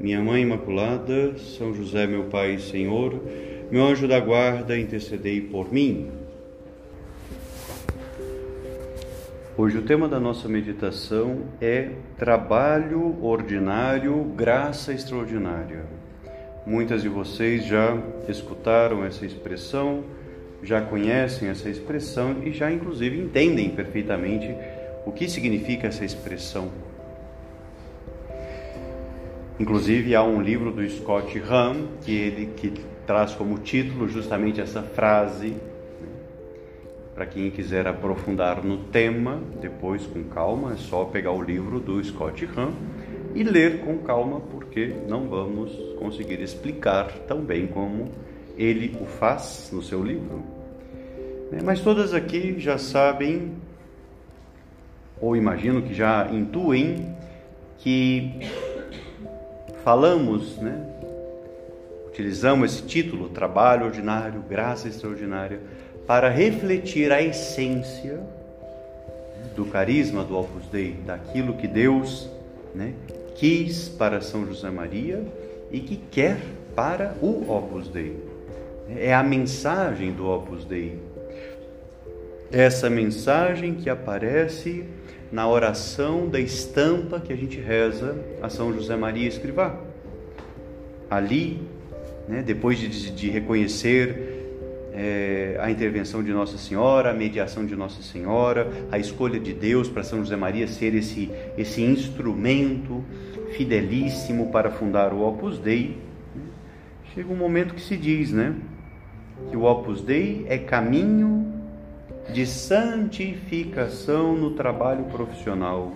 Minha Mãe Imaculada, São José, meu Pai e Senhor, meu anjo da guarda, intercedei por mim. Hoje o tema da nossa meditação é trabalho ordinário, graça extraordinária. Muitas de vocês já escutaram essa expressão, já conhecem essa expressão e já inclusive entendem perfeitamente o que significa essa expressão. Inclusive há um livro do Scott Hahn que ele que traz como título justamente essa frase. Né? Para quem quiser aprofundar no tema, depois com calma, é só pegar o livro do Scott Hahn e ler com calma, porque não vamos conseguir explicar tão bem como ele o faz no seu livro. Né? Mas todas aqui já sabem, ou imagino que já intuem, que falamos, né, Utilizamos esse título, Trabalho Ordinário, Graça Extraordinária, para refletir a essência do carisma do Opus Dei, daquilo que Deus né, quis para São José Maria e que quer para o Opus Dei. É a mensagem do Opus Dei. Essa mensagem que aparece na oração da estampa que a gente reza a São José Maria Escrivá. Ali né? depois de, de reconhecer é, a intervenção de Nossa Senhora, a mediação de Nossa Senhora, a escolha de Deus para São José Maria ser esse, esse instrumento fidelíssimo para fundar o Opus Dei, né? chega um momento que se diz, né? Que o Opus Dei é caminho de santificação no trabalho profissional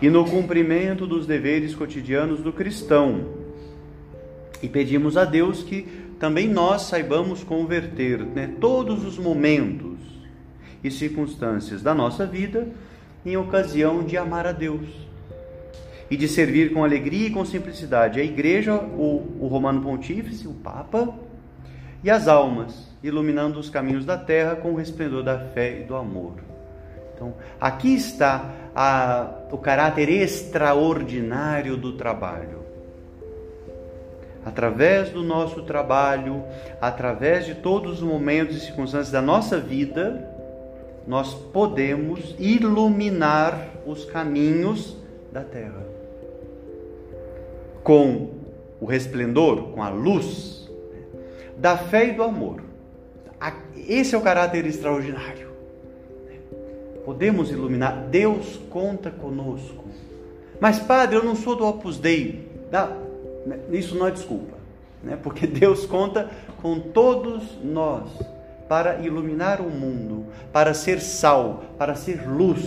e no cumprimento dos deveres cotidianos do cristão. E pedimos a Deus que também nós saibamos converter né, todos os momentos e circunstâncias da nossa vida em ocasião de amar a Deus e de servir com alegria e com simplicidade a Igreja, o, o Romano Pontífice, o Papa e as almas, iluminando os caminhos da terra com o resplendor da fé e do amor. Então, aqui está a, o caráter extraordinário do trabalho através do nosso trabalho, através de todos os momentos e circunstâncias da nossa vida, nós podemos iluminar os caminhos da terra. Com o resplendor, com a luz da fé e do amor. Esse é o caráter extraordinário. Podemos iluminar. Deus conta conosco. Mas, Padre, eu não sou do Opus Dei. Né? Isso não é desculpa, né? porque Deus conta com todos nós para iluminar o mundo, para ser sal, para ser luz,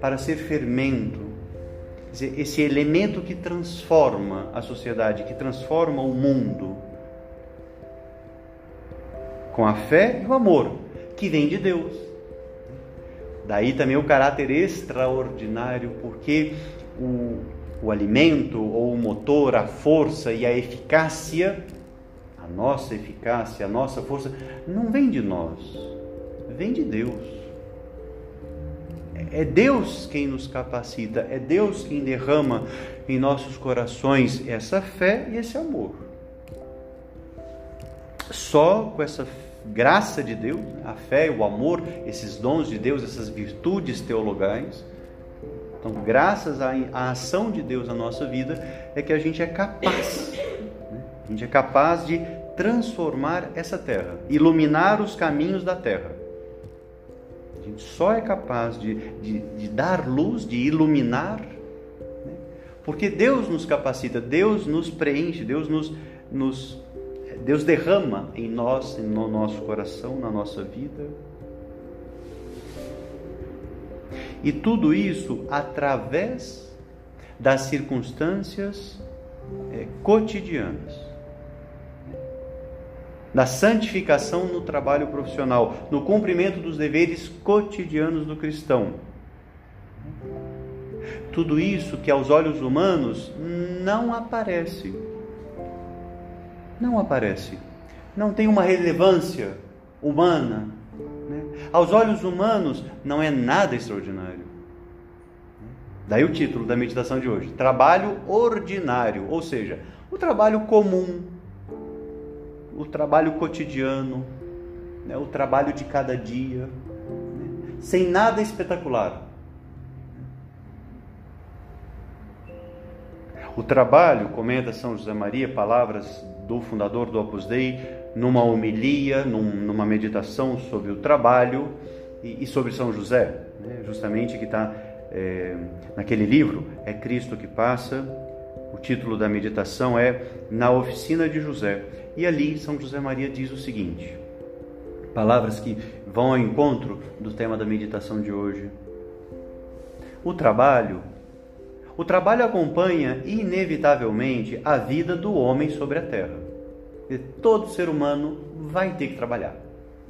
para ser fermento. Esse elemento que transforma a sociedade, que transforma o mundo. Com a fé e o amor, que vem de Deus. Daí também o caráter extraordinário, porque o, o alimento ou o motor, a força e a eficácia, a nossa eficácia, a nossa força, não vem de nós, vem de Deus. É Deus quem nos capacita, é Deus quem derrama em nossos corações essa fé e esse amor. Só com essa graça de Deus, a fé, o amor, esses dons de Deus, essas virtudes teologais, então, graças à, ação de Deus na nossa vida, é que a gente é capaz, né? a gente é capaz de transformar essa terra, iluminar os caminhos da terra. A gente só é capaz de, de, de dar luz, de iluminar, né? porque Deus nos capacita, Deus nos preenche, Deus nos, nos Deus derrama em nós, no nosso coração, na nossa vida e tudo isso através das circunstâncias é, cotidianas. Da santificação no trabalho profissional, no cumprimento dos deveres cotidianos do cristão. Tudo isso que aos olhos humanos não aparece. Não aparece. Não tem uma relevância humana. Né? Aos olhos humanos, não é nada extraordinário. Daí o título da meditação de hoje: Trabalho ordinário, ou seja, o trabalho comum, o trabalho cotidiano, né? o trabalho de cada dia, né? sem nada espetacular. O trabalho, comenta São José Maria, palavras do fundador do Opus Dei, numa homilia, num, numa meditação sobre o trabalho e, e sobre São José, né? justamente que está é, naquele livro, É Cristo que Passa. O título da meditação é Na Oficina de José. E ali São José Maria diz o seguinte: palavras que vão ao encontro do tema da meditação de hoje. O trabalho, o trabalho acompanha inevitavelmente a vida do homem sobre a terra. Todo ser humano vai ter que trabalhar.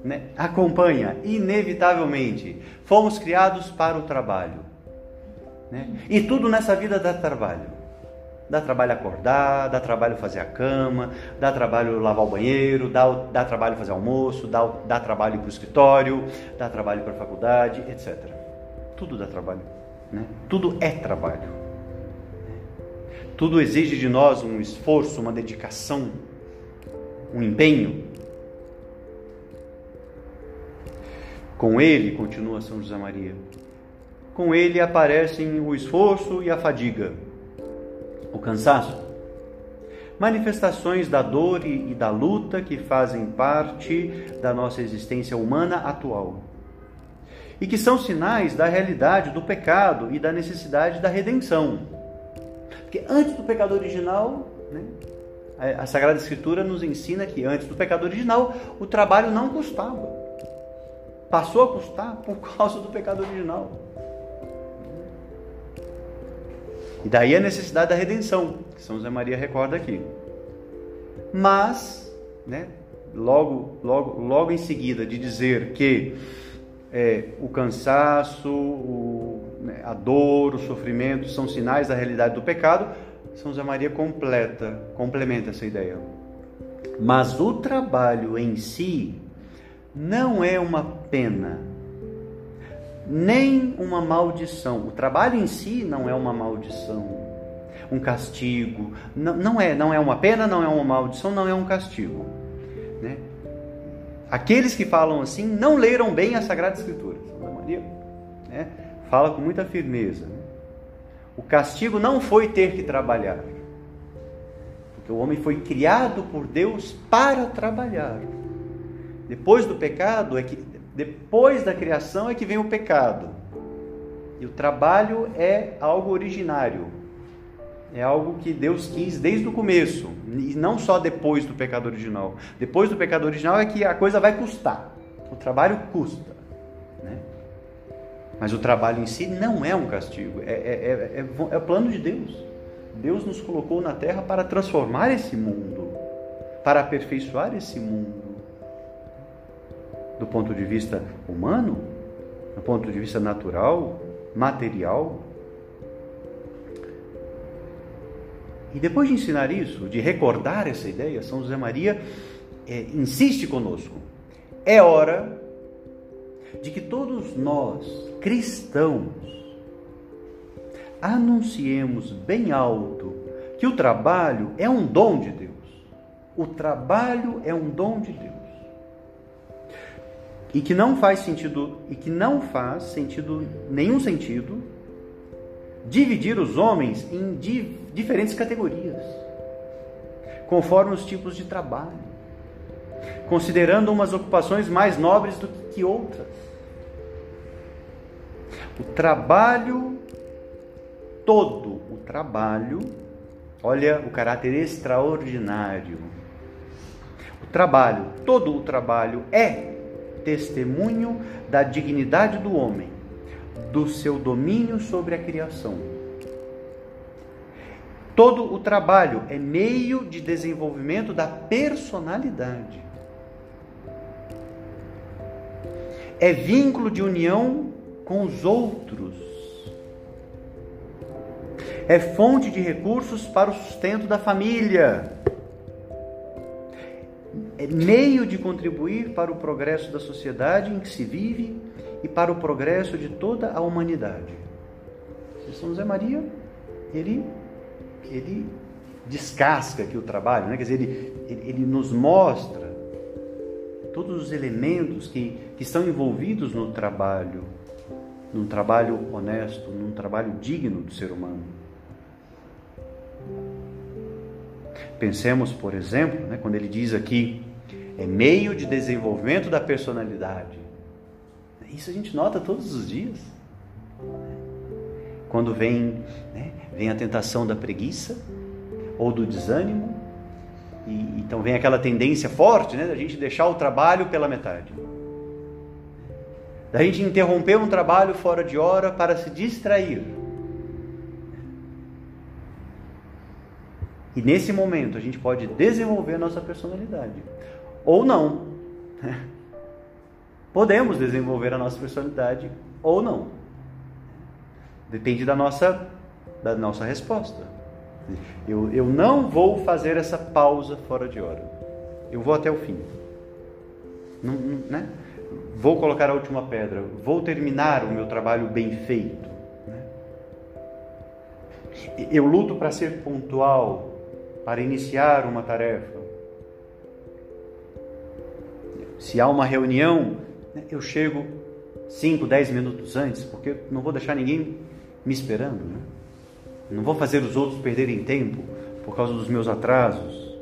Né? Acompanha inevitavelmente. Fomos criados para o trabalho. Né? E tudo nessa vida dá trabalho. Dá trabalho acordar, dá trabalho fazer a cama, dá trabalho lavar o banheiro, dá, dá trabalho fazer almoço, dá, dá trabalho para o escritório, dá trabalho para a faculdade, etc. Tudo dá trabalho. Né? Tudo é trabalho. Tudo exige de nós um esforço, uma dedicação, um empenho. Com ele, continua São José Maria, com ele aparecem o esforço e a fadiga, o cansaço, manifestações da dor e da luta que fazem parte da nossa existência humana atual e que são sinais da realidade do pecado e da necessidade da redenção. Porque antes do pecado original, né, a Sagrada Escritura nos ensina que antes do pecado original o trabalho não custava. Passou a custar por causa do pecado original. E daí a necessidade da redenção, que São José Maria recorda aqui. Mas, né, logo, logo, logo em seguida de dizer que é, o cansaço, o, né, a dor, o sofrimento são sinais da realidade do pecado, São José Maria completa, complementa essa ideia. Mas o trabalho em si não é uma pena, nem uma maldição. O trabalho em si não é uma maldição, um castigo. Não, não é, não é uma pena, não é uma maldição, não é um castigo. Né? Aqueles que falam assim não leram bem a Sagrada Escritura. Santa Maria né? Fala com muita firmeza. O castigo não foi ter que trabalhar, porque o homem foi criado por Deus para trabalhar. Depois do pecado é que depois da criação é que vem o pecado. E o trabalho é algo originário. É algo que Deus quis desde o começo, e não só depois do pecado original. Depois do pecado original é que a coisa vai custar. O trabalho custa. Mas o trabalho em si não é um castigo, é, é, é, é, o plano de Deus. Deus nos colocou na terra para transformar esse mundo, para aperfeiçoar esse mundo do ponto de vista humano, do ponto de vista natural, material. E depois de ensinar isso, de recordar essa ideia, São José Maria é, insiste conosco. É hora de que todos nós, cristãos, anunciemos bem alto que o trabalho é um dom de Deus. O trabalho é um dom de Deus e que não faz sentido e que não faz sentido nenhum sentido dividir os homens em di diferentes categorias conforme os tipos de trabalho considerando umas ocupações mais nobres do que outras o trabalho todo o trabalho olha o caráter extraordinário o trabalho todo o trabalho é testemunho da dignidade do homem, do seu domínio sobre a criação. Todo o trabalho é meio de desenvolvimento da personalidade. É vínculo de união com os outros. É fonte de recursos para o sustento da família. É meio de contribuir para o progresso da sociedade em que se vive e para o progresso de toda a humanidade. São José Maria, ele, ele descasca aqui o trabalho, né? quer dizer, ele, ele, nos mostra todos os elementos que, que estão envolvidos no trabalho, num trabalho honesto, num trabalho digno do ser humano. Pensemos, por exemplo, né, quando ele diz aqui, é meio de desenvolvimento da personalidade. Isso a gente nota todos os dias. Quando vem, né, vem a tentação da preguiça ou do desânimo, e, então vem aquela tendência forte né, da gente deixar o trabalho pela metade. Da gente interromper um trabalho fora de hora para se distrair. E nesse momento a gente pode desenvolver a nossa personalidade. Ou não. Podemos desenvolver a nossa personalidade ou não. Depende da nossa, da nossa resposta. Eu, eu não vou fazer essa pausa fora de hora. Eu vou até o fim. Não, não, né? Vou colocar a última pedra. Vou terminar o meu trabalho bem feito. Né? Eu luto para ser pontual, para iniciar uma tarefa. Se há uma reunião, né, eu chego 5, 10 minutos antes, porque não vou deixar ninguém me esperando. Né? Não vou fazer os outros perderem tempo por causa dos meus atrasos.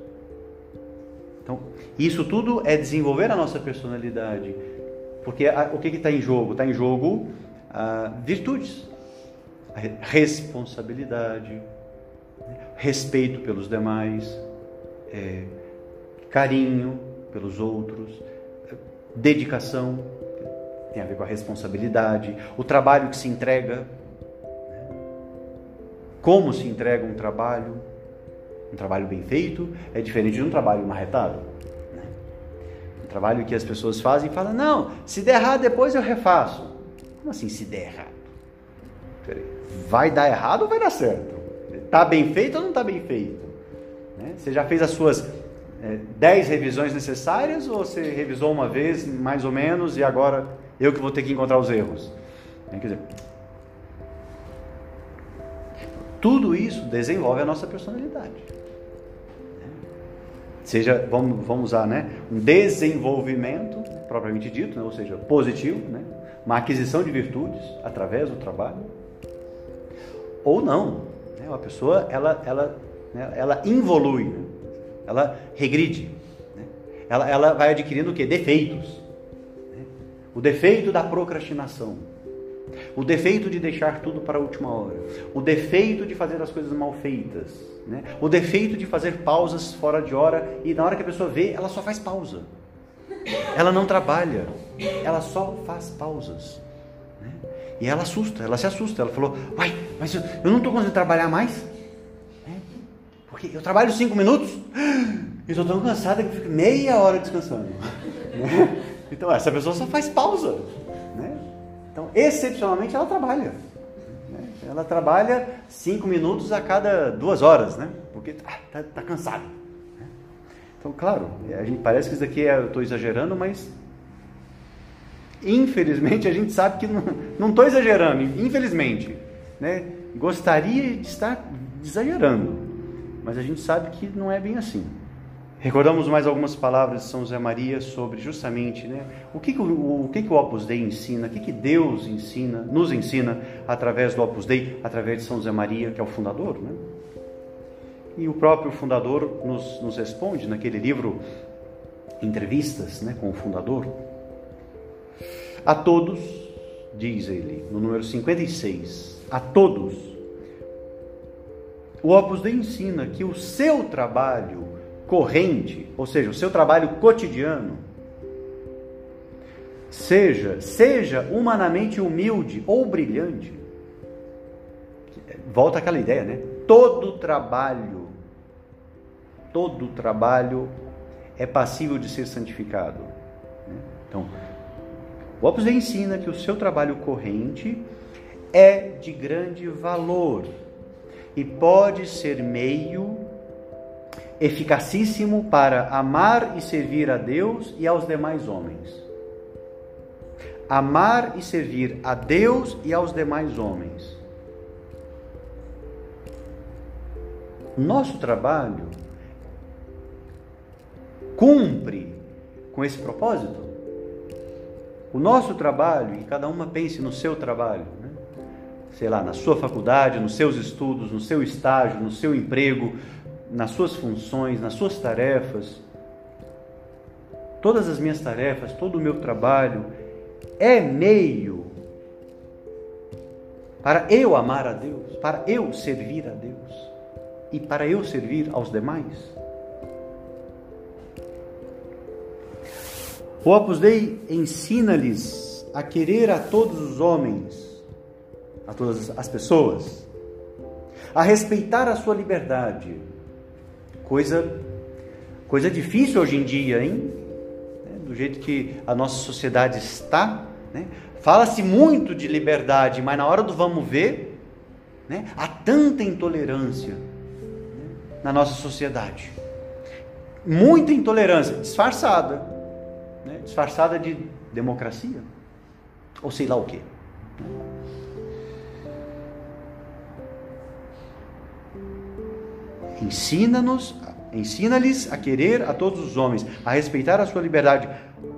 Então, isso tudo é desenvolver a nossa personalidade. Porque a, o que está em jogo? Está em jogo a, virtudes, a responsabilidade, respeito pelos demais, é, carinho pelos outros, dedicação, tem a ver com a responsabilidade, o trabalho que se entrega, né? como se entrega um trabalho, um trabalho bem feito é diferente de um trabalho marretado. Né? Trabalho que as pessoas fazem e falam, não, se der errado depois eu refaço. Como assim se der errado? Vai dar errado ou vai dar certo? Está bem feito ou não está bem feito? Né? Você já fez as suas é, 10 revisões necessárias ou você revisou uma vez, mais ou menos, e agora eu que vou ter que encontrar os erros? Quer dizer, tudo isso desenvolve a nossa personalidade. Seja, vamos, vamos usar, né, um desenvolvimento, propriamente dito, né, ou seja, positivo, né, uma aquisição de virtudes através do trabalho, ou não. Né, uma pessoa, ela, ela, né, ela involui, né, ela regride. Né? Ela, ela vai adquirindo o que? Defeitos. Né? O defeito da procrastinação. O defeito de deixar tudo para a última hora. O defeito de fazer as coisas mal feitas. Né? O defeito de fazer pausas fora de hora e na hora que a pessoa vê, ela só faz pausa. Ela não trabalha. Ela só faz pausas. Né? E ela assusta, ela se assusta. Ela falou: Uai, mas eu, eu não estou conseguindo trabalhar mais? Porque eu trabalho cinco minutos e estou tão cansada que fico meia hora descansando. Né? Então, essa pessoa só faz pausa. Então, excepcionalmente, ela trabalha. Né? Ela trabalha cinco minutos a cada duas horas, né? porque está tá, tá cansada. Né? Então, claro, a gente, parece que isso aqui é, eu estou exagerando, mas infelizmente a gente sabe que não estou exagerando, infelizmente. Né? Gostaria de estar exagerando mas a gente sabe que não é bem assim. Recordamos mais algumas palavras de São José Maria sobre justamente né, o, que, que, o, o que, que o Opus Dei ensina, o que, que Deus ensina, nos ensina através do Opus Dei, através de São José Maria, que é o fundador. Né? E o próprio fundador nos, nos responde naquele livro Entrevistas né, com o fundador. A todos, diz ele, no número 56, a todos o Opus Dei ensina que o seu trabalho corrente, ou seja, o seu trabalho cotidiano, seja, seja humanamente humilde ou brilhante. Volta aquela ideia, né? todo trabalho, todo trabalho é passível de ser santificado. Então, o Opus Dei ensina que o seu trabalho corrente é de grande valor e pode ser meio eficacíssimo para amar e servir a Deus e aos demais homens. Amar e servir a Deus e aos demais homens. Nosso trabalho cumpre com esse propósito? O nosso trabalho, e cada uma pense no seu trabalho, né? sei lá, na sua faculdade, nos seus estudos, no seu estágio, no seu emprego, nas suas funções, nas suas tarefas. Todas as minhas tarefas, todo o meu trabalho é meio para eu amar a Deus, para eu servir a Deus e para eu servir aos demais. O Opus Dei ensina-lhes a querer a todos os homens, a todas as pessoas, a respeitar a sua liberdade. Coisa, coisa difícil hoje em dia, hein? É, do jeito que a nossa sociedade está, né? Fala-se muito de liberdade, mas na hora do vamos ver, né? há tanta intolerância né? na nossa sociedade. Muita intolerância, disfarçada né, disfarçada de democracia, ou sei lá o que. Ensina-nos, ensina-lhes a querer a todos os homens, a respeitar a sua liberdade,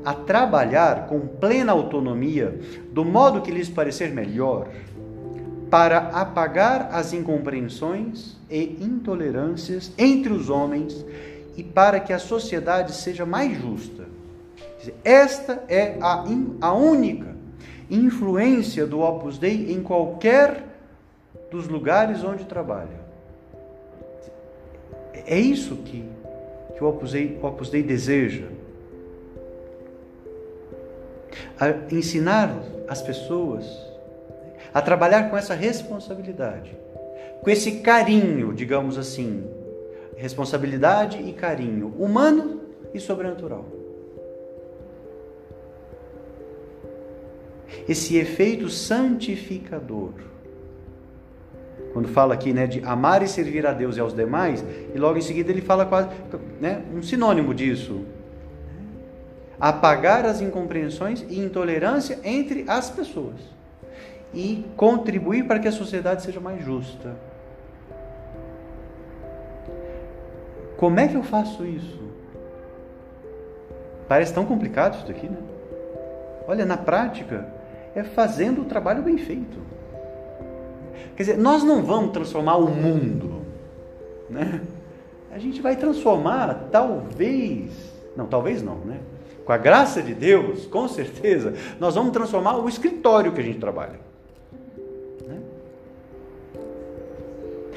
a trabalhar com plena autonomia, do modo que lhes parecer melhor, para apagar as incompreensões e intolerâncias entre os homens e para que a sociedade seja mais justa esta é a, a única influência do Opus Dei em qualquer dos lugares onde trabalha. É isso que, que o, Opus Dei, o Opus Dei deseja. A ensinar as pessoas a trabalhar com essa responsabilidade, com esse carinho, digamos assim, responsabilidade e carinho humano e sobrenatural. esse efeito santificador. Quando fala aqui né, de amar e servir a Deus e aos demais, e logo em seguida ele fala quase né, um sinônimo disso. Apagar as incompreensões e intolerância entre as pessoas. E contribuir para que a sociedade seja mais justa. Como é que eu faço isso? Parece tão complicado isso daqui, né? Olha, na prática, é fazendo o trabalho bem feito. Quer dizer, nós não vamos transformar o mundo, né? A gente vai transformar, talvez, não, talvez não, né? Com a graça de Deus, com certeza, nós vamos transformar o escritório que a gente trabalha. Né?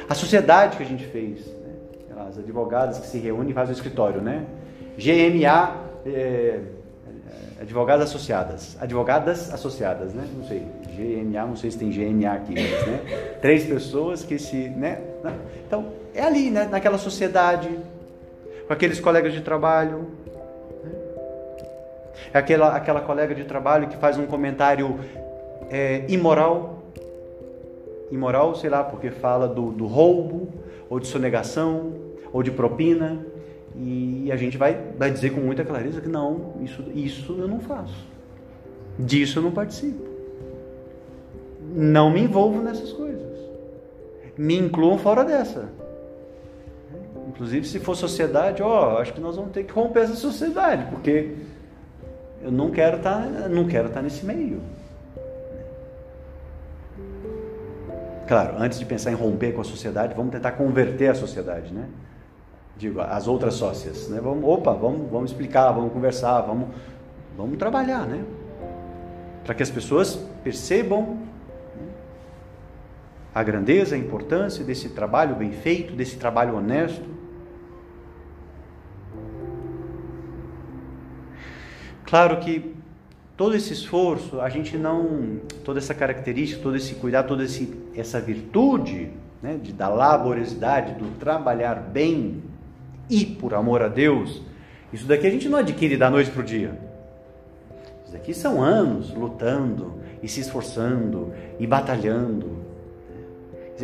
A sociedade que a gente fez, né? as advogadas que se reúnem e fazem o escritório, né? GMA. É, advogadas associadas. Advogadas associadas, né? Não sei. GMA, não sei se tem GMA aqui, mas, né? Três pessoas que se, né? Então, é ali, né? Naquela sociedade, com aqueles colegas de trabalho. Né? É aquela, aquela colega de trabalho que faz um comentário é, imoral. Imoral, sei lá, porque fala do, do roubo, ou de sonegação, ou de propina. E a gente vai, vai dizer com muita clareza que não, isso, isso eu não faço. Disso eu não participo. Não me envolvo nessas coisas. Me incluam fora dessa. Inclusive, se for sociedade, ó, acho que nós vamos ter que romper essa sociedade, porque eu não quero estar, tá, não quero estar tá nesse meio. Claro, antes de pensar em romper com a sociedade, vamos tentar converter a sociedade, né? Digo, as outras sócias, né? Vamos, opa, vamos, vamos explicar, vamos conversar, vamos, vamos trabalhar, né? Para que as pessoas percebam né, a grandeza, a importância desse trabalho bem feito, desse trabalho honesto. Claro que todo esse esforço, a gente não, toda essa característica, todo esse cuidado, toda esse, essa virtude, né, de, da laboriosidade, do trabalhar bem e por amor a Deus, isso daqui a gente não adquire da noite para o dia. Isso daqui são anos lutando e se esforçando e batalhando.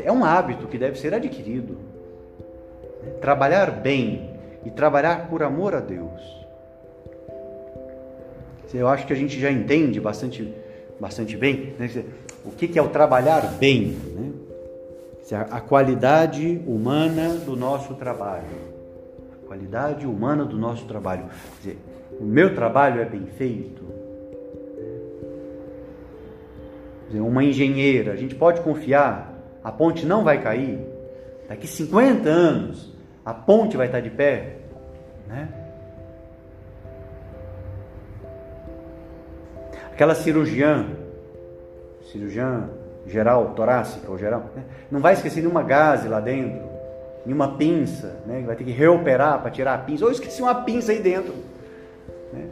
É um hábito que deve ser adquirido. Trabalhar bem e trabalhar por amor a Deus. Eu acho que a gente já entende bastante, bastante bem né? o que é o trabalhar bem. Né? A qualidade humana do nosso trabalho. Qualidade humana do nosso trabalho. Quer dizer, o meu trabalho é bem feito. Dizer, uma engenheira, a gente pode confiar, a ponte não vai cair. Daqui 50 anos, a ponte vai estar de pé. Né? Aquela cirurgiã, cirurgiã geral, torácica ou geral, né? não vai esquecer nenhuma gase lá dentro, nenhuma pinça, né? vai ter que reoperar para tirar a pinça, ou esqueci uma pinça aí dentro. Né?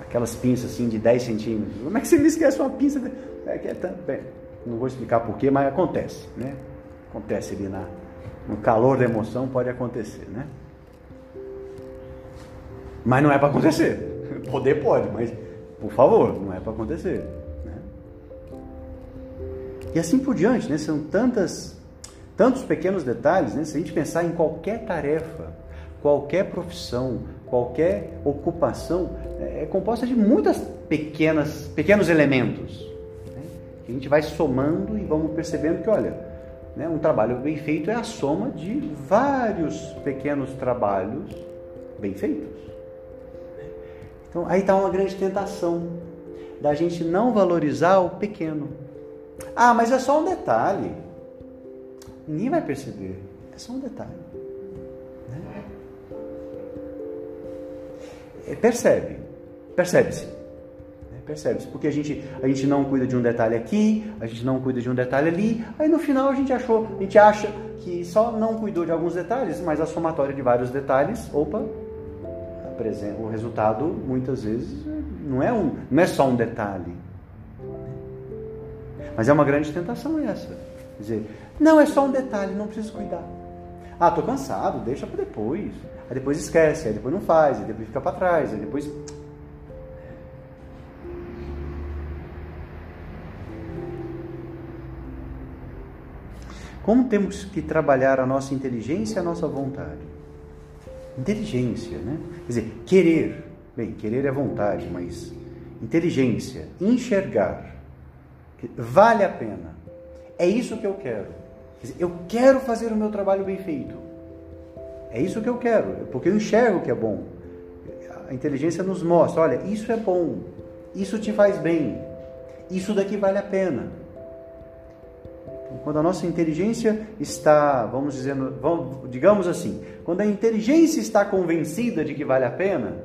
Aquelas pinças assim de 10 centímetros. Como é que você me esquece uma pinça? É que é tão... Bem, não vou explicar porquê, mas acontece. Né? Acontece ali na, no calor da emoção, pode acontecer. Né? Mas não é para acontecer. Poder pode, mas por favor, não é para acontecer. Né? E assim por diante, né? São tantas, tantos pequenos detalhes, né? Se a gente pensar em qualquer tarefa, qualquer profissão, qualquer ocupação, é, é composta de muitas pequenas, pequenos elementos. Né? Que a gente vai somando e vamos percebendo que, olha, né, um trabalho bem feito é a soma de vários pequenos trabalhos bem feitos. Então aí está uma grande tentação da gente não valorizar o pequeno. Ah, mas é só um detalhe. Ninguém vai perceber. É só um detalhe. Né? É, percebe. Percebe-se. Né? Percebe-se. Porque a gente, a gente não cuida de um detalhe aqui, a gente não cuida de um detalhe ali. Aí no final a gente achou, a gente acha que só não cuidou de alguns detalhes, mas a somatória de vários detalhes, opa, o resultado muitas vezes não é, um, não é só um detalhe. Mas é uma grande tentação essa. Dizer, não é só um detalhe, não preciso cuidar. Ah, estou cansado, deixa para depois. Aí depois esquece, aí depois não faz, aí depois fica para trás, aí depois. Como temos que trabalhar a nossa inteligência e a nossa vontade? Inteligência, né? Quer dizer, querer. Bem, querer é vontade, mas inteligência, enxergar. Vale a pena. É isso que eu quero. Eu quero fazer o meu trabalho bem feito. É isso que eu quero, porque eu enxergo que é bom. A inteligência nos mostra, olha, isso é bom, isso te faz bem, isso daqui vale a pena. Quando a nossa inteligência está, vamos dizendo, vamos, digamos assim, quando a inteligência está convencida de que vale a pena,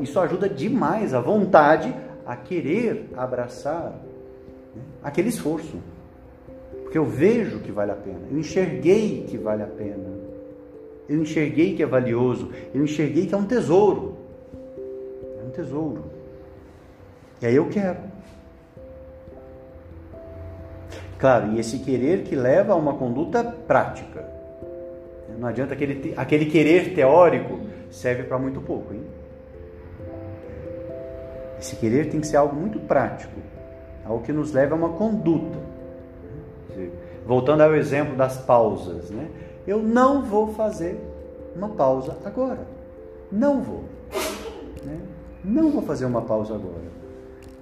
isso ajuda demais a vontade a querer abraçar né, aquele esforço. Porque eu vejo que vale a pena, eu enxerguei que vale a pena, eu enxerguei que é valioso, eu enxerguei que é um tesouro. É um tesouro. E aí eu quero. Claro, e esse querer que leva a uma conduta prática. Não adianta aquele, aquele querer teórico serve para muito pouco, hein? Esse querer tem que ser algo muito prático, algo que nos leva a uma conduta. Voltando ao exemplo das pausas, né? Eu não vou fazer uma pausa agora. Não vou. Né? Não vou fazer uma pausa agora.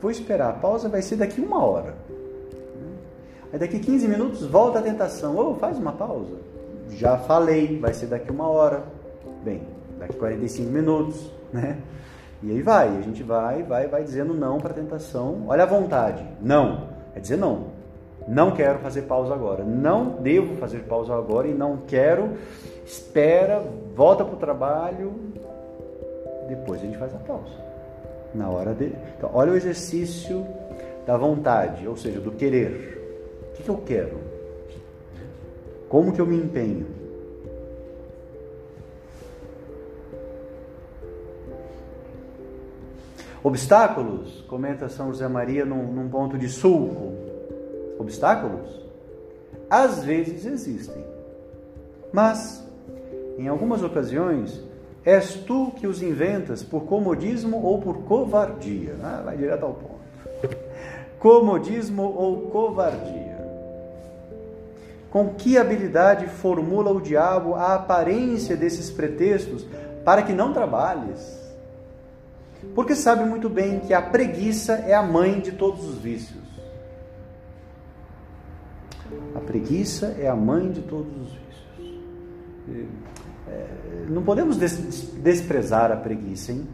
Vou esperar. A pausa vai ser daqui uma hora. Aí daqui 15 minutos volta a tentação. Ou oh, faz uma pausa. Já falei, vai ser daqui uma hora. Bem, daqui 45 minutos, né? E aí vai, a gente vai, vai, vai dizendo não para a tentação. Olha a vontade. Não. É dizer não. Não quero fazer pausa agora. Não devo fazer pausa agora e não quero. Espera, volta para o trabalho. Depois a gente faz a pausa. Na hora de. Então, olha o exercício da vontade, ou seja, do querer. O que, que eu quero? Como que eu me empenho? Obstáculos, comenta São José Maria num, num ponto de sulco. Obstáculos? às vezes existem. Mas, em algumas ocasiões, és tu que os inventas por comodismo ou por covardia. Ah, vai direto ao ponto. Comodismo ou covardia. Com que habilidade formula o diabo a aparência desses pretextos para que não trabalhes? Porque sabe muito bem que a preguiça é a mãe de todos os vícios. A preguiça é a mãe de todos os vícios. É, não podemos desprezar a preguiça, hein?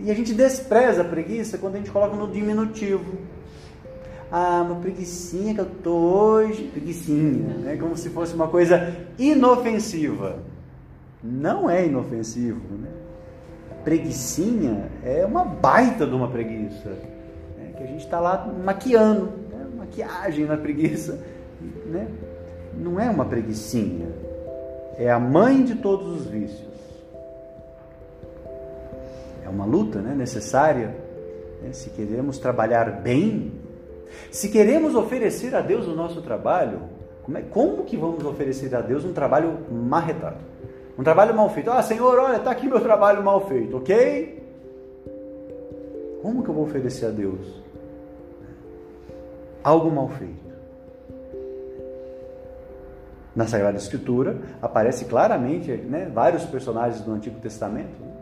E a gente despreza a preguiça quando a gente coloca no diminutivo. Ah, uma preguiçinha que eu tô hoje, preguiçinha, né? Como se fosse uma coisa inofensiva. Não é inofensivo, né? preguiçinha é uma baita de uma preguiça. Né? Que a gente está lá maquiando, maquiagem na preguiça. Né? Não é uma preguiçinha, é a mãe de todos os vícios. É uma luta né? necessária né? se queremos trabalhar bem, se queremos oferecer a Deus o nosso trabalho. Como, é, como que vamos oferecer a Deus um trabalho marretado? Um trabalho mal feito. Ah, Senhor, olha, está aqui meu trabalho mal feito, ok? Como que eu vou oferecer a Deus algo mal feito? Na Sagrada Escritura aparece claramente né, vários personagens do Antigo Testamento. Né,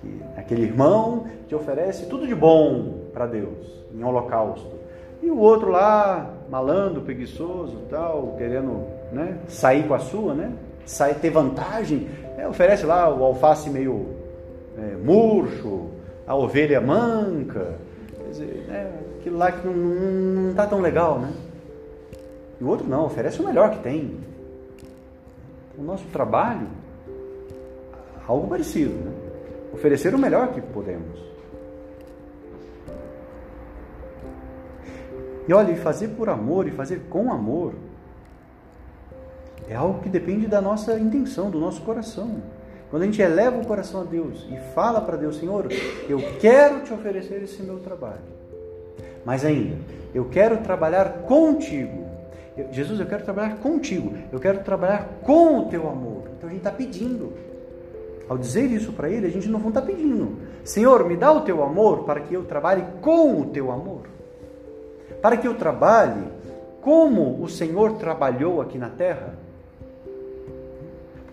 que aquele irmão que oferece tudo de bom para Deus em holocausto. E o outro lá, malandro, preguiçoso, tal, querendo né, sair com a sua, né? sai ter vantagem, é, oferece lá o alface meio é, murcho, a ovelha manca, quer dizer, né, aquilo lá que não está tão legal, né? E o outro não, oferece o melhor que tem. O nosso trabalho, algo parecido, né? Oferecer o melhor que podemos. E olha, e fazer por amor e fazer com amor é algo que depende da nossa intenção, do nosso coração. Quando a gente eleva o coração a Deus e fala para Deus, Senhor, eu quero te oferecer esse meu trabalho. Mas ainda, eu quero trabalhar contigo. Eu, Jesus, eu quero trabalhar contigo. Eu quero trabalhar com o teu amor. Então a gente está pedindo. Ao dizer isso para ele, a gente não está pedindo. Senhor, me dá o teu amor para que eu trabalhe com o teu amor. Para que eu trabalhe como o Senhor trabalhou aqui na terra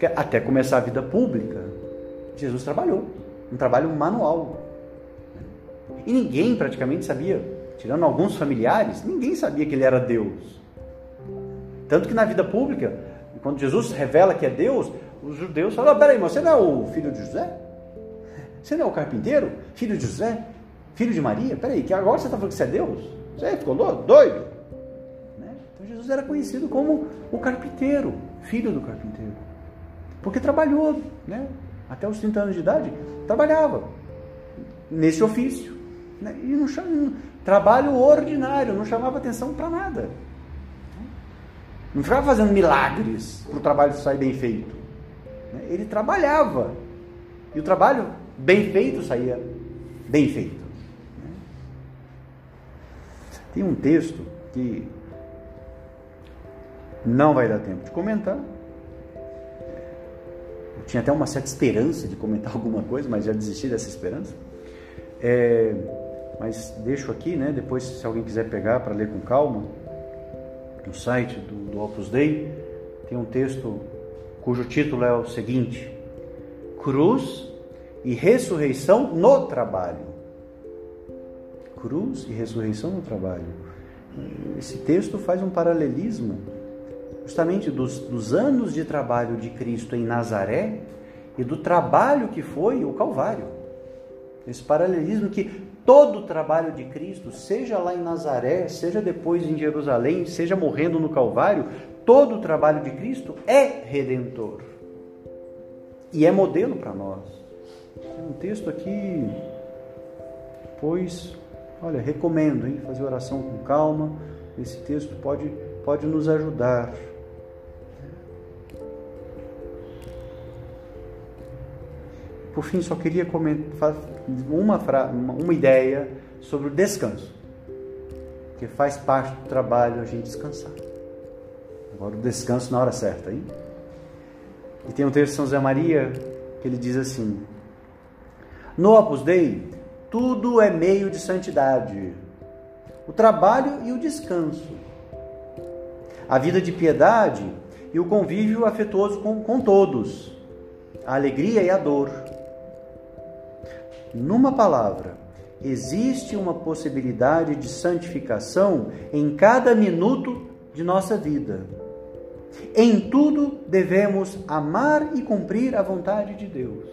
porque até começar a vida pública, Jesus trabalhou. Um trabalho manual. E ninguém praticamente sabia, tirando alguns familiares, ninguém sabia que ele era Deus. Tanto que na vida pública, quando Jesus revela que é Deus, os judeus falam: peraí, mas você não é o filho de José? Você não é o carpinteiro? Filho de José? Filho de Maria? Peraí, que agora você está falando que você é Deus? Você ficou doido? Né? Então Jesus era conhecido como o carpinteiro, filho do carpinteiro. Porque trabalhou, né? Até os 30 anos de idade, trabalhava nesse ofício. Né? E não trabalho ordinário, não chamava atenção para nada. Não ficava fazendo milagres para o trabalho sair bem feito. Né? Ele trabalhava. E o trabalho bem feito saía bem feito. Né? Tem um texto que não vai dar tempo de comentar, tinha até uma certa esperança de comentar alguma coisa, mas já desisti dessa esperança. É, mas deixo aqui, né? Depois, se alguém quiser pegar para ler com calma, no site do, do Opus Dei, tem um texto cujo título é o seguinte: Cruz e ressurreição no trabalho. Cruz e ressurreição no trabalho. Esse texto faz um paralelismo justamente dos, dos anos de trabalho de Cristo em Nazaré e do trabalho que foi o Calvário. Esse paralelismo que todo o trabalho de Cristo, seja lá em Nazaré, seja depois em Jerusalém, seja morrendo no Calvário, todo o trabalho de Cristo é redentor. E é modelo para nós. Tem um texto aqui, pois, olha, recomendo, hein, fazer oração com calma. Esse texto pode, pode nos ajudar. Por fim, só queria comentar uma, uma ideia sobre o descanso, que faz parte do trabalho a gente descansar. Agora o descanso na hora certa, hein? E tem um texto de São José Maria que ele diz assim: No Opus Dei, tudo é meio de santidade. O trabalho e o descanso. A vida de piedade e o convívio afetuoso com, com todos. A alegria e a dor. Numa palavra, existe uma possibilidade de santificação em cada minuto de nossa vida. Em tudo devemos amar e cumprir a vontade de Deus.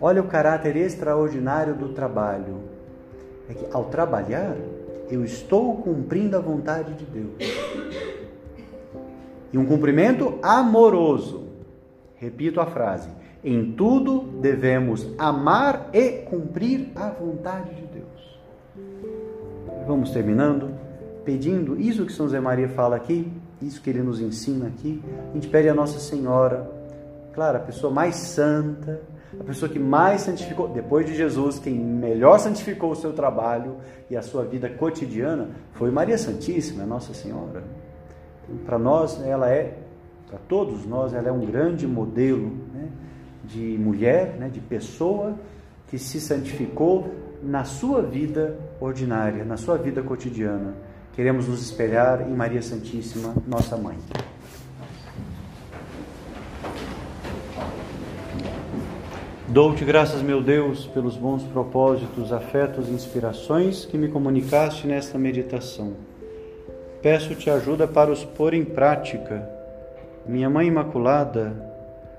Olha o caráter extraordinário do trabalho. É que ao trabalhar, eu estou cumprindo a vontade de Deus. E um cumprimento amoroso. Repito a frase: em tudo devemos amar e cumprir a vontade de Deus. Vamos terminando pedindo isso que São José Maria fala aqui, isso que ele nos ensina aqui. A gente pede a Nossa Senhora, claro, a pessoa mais santa, a pessoa que mais santificou, depois de Jesus, quem melhor santificou o seu trabalho e a sua vida cotidiana foi Maria Santíssima, Nossa Senhora. Então, para nós, ela é, para todos nós, ela é um grande modelo né, de mulher, né, de pessoa que se santificou na sua vida ordinária, na sua vida cotidiana. Queremos nos espelhar em Maria Santíssima, nossa mãe. Dou-te graças, meu Deus, pelos bons propósitos, afetos e inspirações que me comunicaste nesta meditação. Peço-te ajuda para os pôr em prática. Minha Mãe Imaculada,